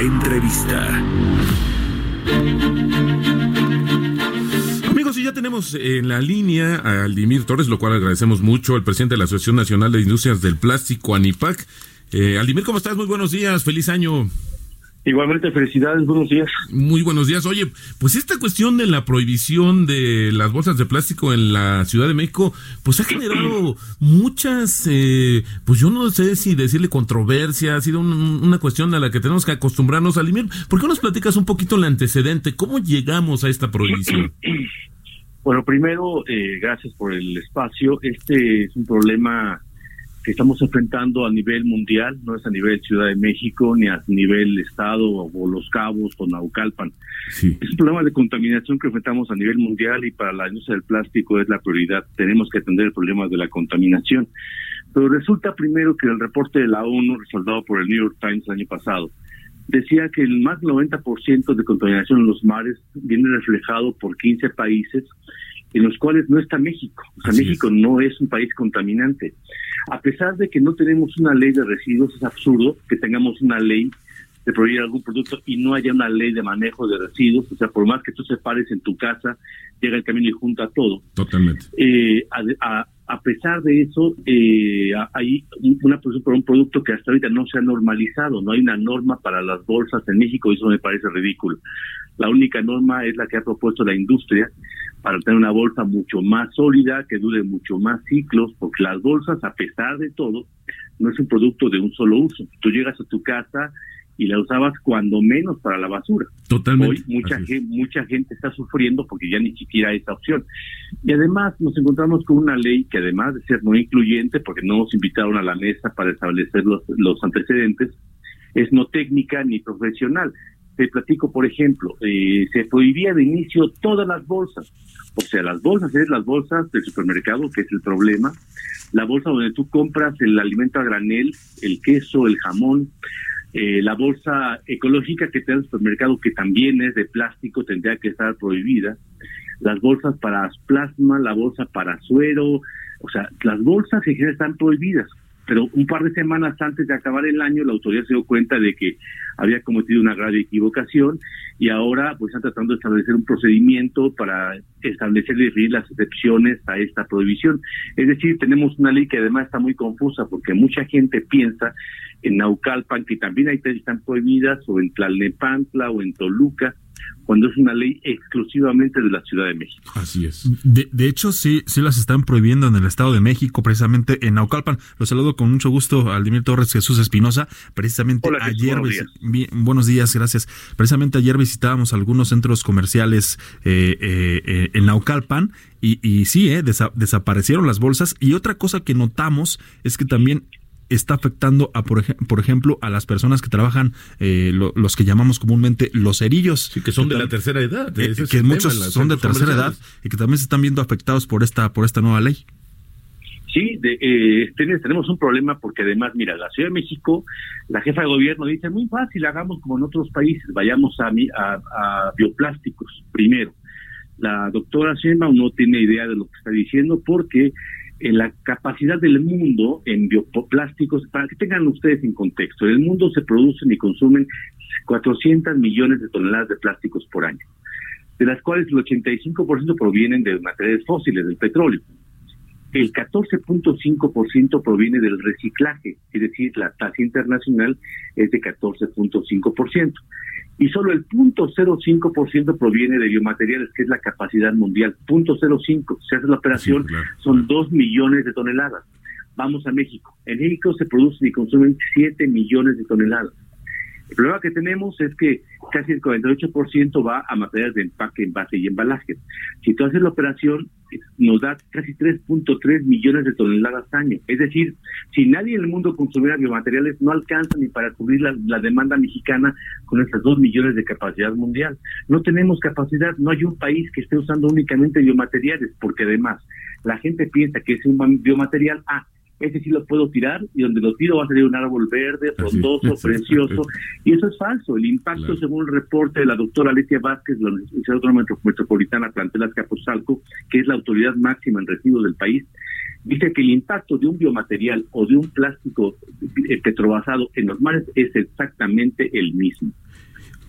Entrevista. Amigos, y ya tenemos en la línea a Aldimir Torres, lo cual agradecemos mucho, el presidente de la Asociación Nacional de Industrias del Plástico, ANIPAC. Eh, Aldimir, ¿cómo estás? Muy buenos días, feliz año. Igualmente, felicidades, buenos días. Muy buenos días. Oye, pues esta cuestión de la prohibición de las bolsas de plástico en la Ciudad de México, pues ha generado muchas, eh, pues yo no sé si decirle controversia, ha sido una cuestión a la que tenemos que acostumbrarnos a limir. ¿Por qué nos platicas un poquito el antecedente? ¿Cómo llegamos a esta prohibición? Bueno, primero, eh, gracias por el espacio. Este es un problema que estamos enfrentando a nivel mundial, no es a nivel Ciudad de México, ni a nivel Estado o Los Cabos o Naucalpan. Es un problema de contaminación que enfrentamos a nivel mundial y para la industria del plástico es la prioridad. Tenemos que atender el problema de la contaminación. Pero resulta primero que el reporte de la ONU, respaldado por el New York Times el año pasado, decía que el más del 90% de contaminación en los mares viene reflejado por 15 países en los cuales no está México. O sea, México no es un país contaminante. A pesar de que no tenemos una ley de residuos, es absurdo que tengamos una ley de prohibir algún producto y no haya una ley de manejo de residuos. O sea, por más que tú separes en tu casa, llega el camino y junta todo. Totalmente. Eh, a, a, pesar de eso, eh, hay una por un producto que hasta ahorita no se ha normalizado. No hay una norma para las bolsas en México y eso me parece ridículo. La única norma es la que ha propuesto la industria para tener una bolsa mucho más sólida, que dure mucho más ciclos, porque las bolsas, a pesar de todo, no es un producto de un solo uso. Tú llegas a tu casa y la usabas cuando menos para la basura. Totalmente. Hoy mucha gente, mucha gente está sufriendo porque ya ni siquiera hay esa opción. Y además nos encontramos con una ley que además de ser no incluyente, porque no nos invitaron a la mesa para establecer los, los antecedentes, es no técnica ni profesional. Te platico, por ejemplo, eh, se prohibía de inicio todas las bolsas. O sea, las bolsas es las bolsas del supermercado, que es el problema. La bolsa donde tú compras el alimento a granel, el queso, el jamón. Eh, la bolsa ecológica que te da el supermercado, que también es de plástico, tendría que estar prohibida. Las bolsas para plasma, la bolsa para suero. O sea, las bolsas en general están prohibidas pero un par de semanas antes de acabar el año la autoridad se dio cuenta de que había cometido una grave equivocación y ahora pues están tratando de establecer un procedimiento para establecer y definir las excepciones a esta prohibición. Es decir, tenemos una ley que además está muy confusa porque mucha gente piensa en Naucalpan que también hay están prohibidas o en Tlalnepantla o en Toluca cuando es una ley exclusivamente de la Ciudad de México. Así es. De, de, hecho, sí, sí las están prohibiendo en el Estado de México, precisamente en Naucalpan. Lo saludo con mucho gusto al Dimir Torres Jesús Espinosa. Precisamente ayer, buenos días. buenos días. gracias. Precisamente ayer visitábamos algunos centros comerciales eh, eh, eh, en Naucalpan y, y sí, eh, desaparecieron las bolsas. Y otra cosa que notamos es que también está afectando a por, por ejemplo a las personas que trabajan eh, los que llamamos comúnmente los cerillos. Sí, que son de la tercera edad eh, que muchos son de tercera edad y que también se están viendo afectados por esta por esta nueva ley. Sí, de, eh, tenemos un problema porque además, mira, la Ciudad de México, la jefa de gobierno dice, muy fácil, hagamos como en otros países, vayamos a, a, a bioplásticos primero. La doctora Sheinbaum no tiene idea de lo que está diciendo porque en la capacidad del mundo en bioplásticos, para que tengan ustedes en contexto, en el mundo se producen y consumen 400 millones de toneladas de plásticos por año, de las cuales el 85% provienen de materiales fósiles, del petróleo. El 14.5% proviene del reciclaje, es decir, la tasa internacional es de 14.5% y solo el 0.05% proviene de biomateriales, que es la capacidad mundial. 0.05, se hace la operación, son 2 millones de toneladas. Vamos a México. En México se producen y consumen 7 millones de toneladas. El problema que tenemos es que casi el 48% va a materiales de empaque, envase y embalaje. Si tú haces la operación, nos da casi 3.3 millones de toneladas al año. Es decir, si nadie en el mundo consumiera biomateriales, no alcanza ni para cubrir la, demanda mexicana con esas 2 millones de capacidad mundial. No tenemos capacidad, no hay un país que esté usando únicamente biomateriales, porque además la gente piensa que es un biomaterial, ah, ese sí lo puedo tirar y donde lo tiro va a salir un árbol verde, frondoso, precioso. Y eso es falso. El impacto, según el reporte de la doctora Alicia Vázquez, de la Universidad Autónoma Metropolitana Plantelas Capozalco, que es la autoridad máxima en residuos del país, dice que el impacto de un biomaterial o de un plástico eh, petrobasado en los mares es exactamente el mismo.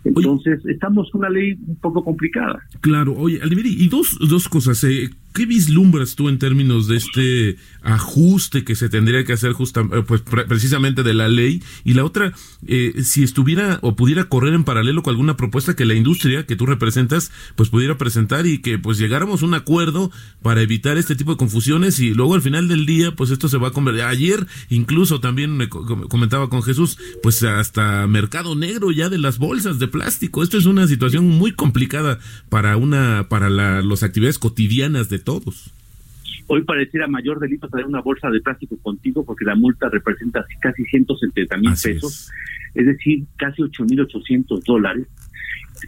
Entonces, estamos con una ley un poco complicada. Claro, oye, y dos, dos cosas. Eh, ¿Qué vislumbras tú en términos de este ajuste que se tendría que hacer justa, eh, pues precisamente de la ley? Y la otra, eh, si estuviera o pudiera correr en paralelo con alguna propuesta que la industria que tú representas, pues pudiera presentar y que pues llegáramos a un acuerdo para evitar este tipo de confusiones y luego al final del día, pues esto se va a convertir. Ayer incluso también me comentaba con Jesús, pues hasta mercado negro ya de las bolsas de plástico. Esto es una situación muy complicada para una, para la, las actividades cotidianas de todos. Hoy pareciera mayor delito traer una bolsa de plástico contigo porque la multa representa casi 170 mil pesos, es. decir, casi 8.800 dólares.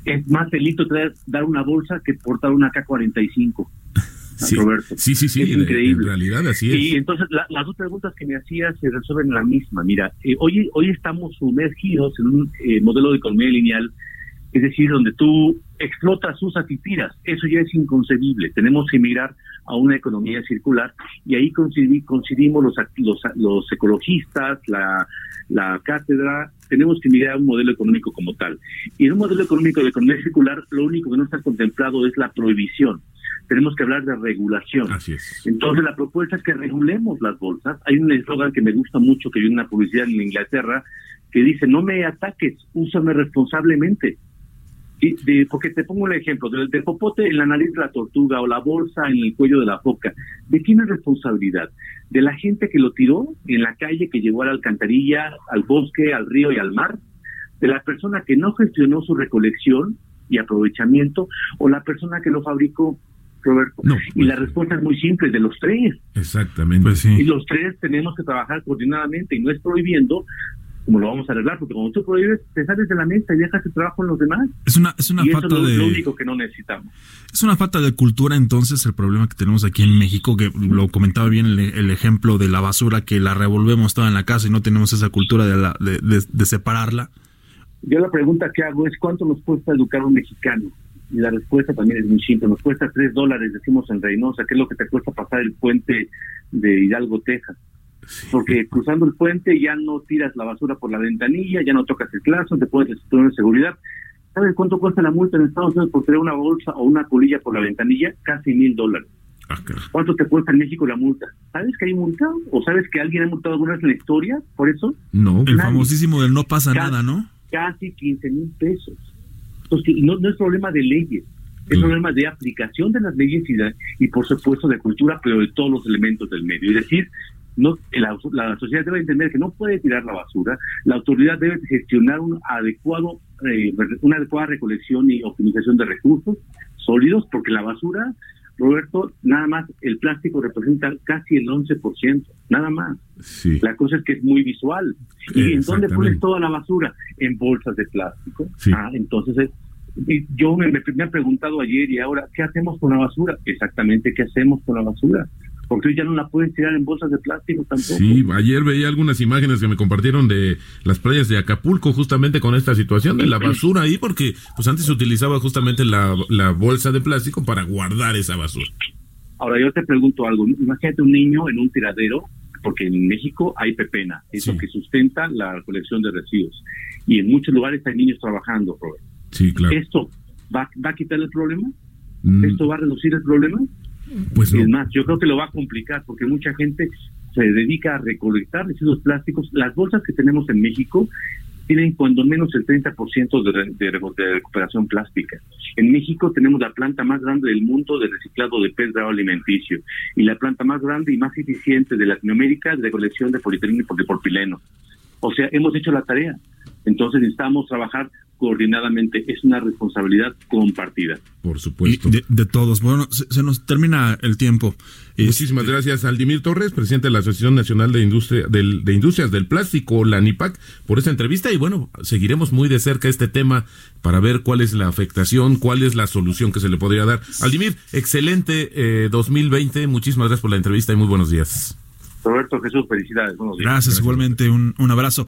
Es más delito traer, dar una bolsa que portar una K-45. Sí, Roberto. sí, sí, sí, es increíble. En realidad así es. Y entonces las dos preguntas que me hacías se resuelven en la misma. Mira, eh, hoy, hoy estamos sumergidos en un eh, modelo de economía lineal es decir, donde tú explotas, usas y tiras. Eso ya es inconcebible. Tenemos que mirar a una economía circular y ahí coincidimos los, los, los ecologistas, la, la cátedra, tenemos que mirar a un modelo económico como tal. Y en un modelo económico de economía circular, lo único que no está contemplado es la prohibición. Tenemos que hablar de regulación. Así es. Entonces, la propuesta es que regulemos las bolsas. Hay un eslogan que me gusta mucho, que hay una publicidad en Inglaterra, que dice, no me ataques, úsame responsablemente de, porque te pongo un ejemplo, del, popote en la nariz de la tortuga o la bolsa en el cuello de la foca, ¿de quién es responsabilidad? ¿De la gente que lo tiró en la calle, que llegó a la alcantarilla, al bosque, al río y al mar? ¿De la persona que no gestionó su recolección y aprovechamiento o la persona que lo fabricó? Roberto. y pues la respuesta es muy simple, de los tres. Exactamente. Pues y los tres tenemos que trabajar coordinadamente y no es prohibiendo, como lo vamos a arreglar, porque cuando tú prohíbes, te sales de la mesa y dejas el trabajo en los demás. Es una, es una falta eso es lo, único que no necesitamos. Es una falta de cultura, entonces, el problema que tenemos aquí en México, que lo comentaba bien el, ejemplo de la basura, que la revolvemos toda en la casa y no tenemos esa cultura de, la, de, de, separarla. Yo la pregunta que hago es, ¿cuánto nos cuesta educar un mexicano? Y la respuesta también es muy simple, nos cuesta tres dólares, decimos en Reynosa, que es lo que te cuesta pasar el puente de Hidalgo, Texas porque cruzando el puente ya no tiras la basura por la ventanilla, ya no tocas el clazo, te puedes estar en seguridad. ¿Sabes cuánto cuesta la multa en Estados Unidos por tener una bolsa o una colilla por la ventanilla? Casi mil dólares. Ah, ¿Cuánto te cuesta en México la multa? ¿Sabes que hay multa? ¿O sabes que alguien ha multado alguna vez en la historia por eso? No, el famosísimo del no pasa nada, ¿no? Casi 15 mil pesos. Entonces, no, no es problema de leyes, es problema de aplicación de las leyes y, y, por supuesto de cultura, pero de todos los elementos del medio. Es decir, no la, la, sociedad debe entender que no puede tirar la basura, la autoridad debe gestionar un adecuado, eh, una adecuada recolección y optimización de recursos sólidos, porque la basura, Roberto, nada más el plástico representa casi el 11%, nada más. La cosa es que es muy visual. ¿Y en dónde pones toda la basura? En bolsas de plástico. Ah, entonces yo me, me, he preguntado ayer y ahora, ¿qué hacemos con la basura? Exactamente, ¿qué hacemos con la basura? Porque ya no la pueden tirar en bolsas de plástico tampoco. Sí, ayer veía algunas imágenes que me compartieron de las playas de Acapulco justamente con esta situación de la basura ahí, porque pues antes se utilizaba justamente la, la bolsa de plástico para guardar esa basura. Ahora yo te pregunto algo, imagínate un niño en un tiradero, porque en México hay pepena, eso que sustenta la colección de residuos, y en muchos lugares hay niños trabajando, Robert. Sí, claro. ¿Esto va, va a quitar el problema? Mm. ¿Esto va a reducir el problema? Pues Es más, yo creo que lo va a complicar porque mucha gente se dedica a recolectar residuos plásticos. Las bolsas que tenemos en México tienen cuando menos el 30% de, de, de, recuperación plástica. En México tenemos la planta más grande del mundo de reciclado de pez alimenticio y la planta más grande y más eficiente de Latinoamérica de recolección de polietileno y polipileno. O sea, hemos hecho la tarea. Entonces necesitamos trabajar coordinadamente, es una responsabilidad compartida. Por supuesto. De, todos. Bueno, se, nos termina el tiempo. Muchísimas este, gracias, Aldimir Torres, presidente de la Asociación Nacional de, Industria, del, de Industrias del Plástico, la NIPAC, por esta entrevista. Y bueno, seguiremos muy de cerca este tema para ver cuál es la afectación, cuál es la solución que se le podría dar. Aldimir, excelente 2020. Eh, Muchísimas gracias por la entrevista y muy buenos días. Roberto Jesús, felicidades. Buenos días. Gracias, igualmente. Un, un abrazo.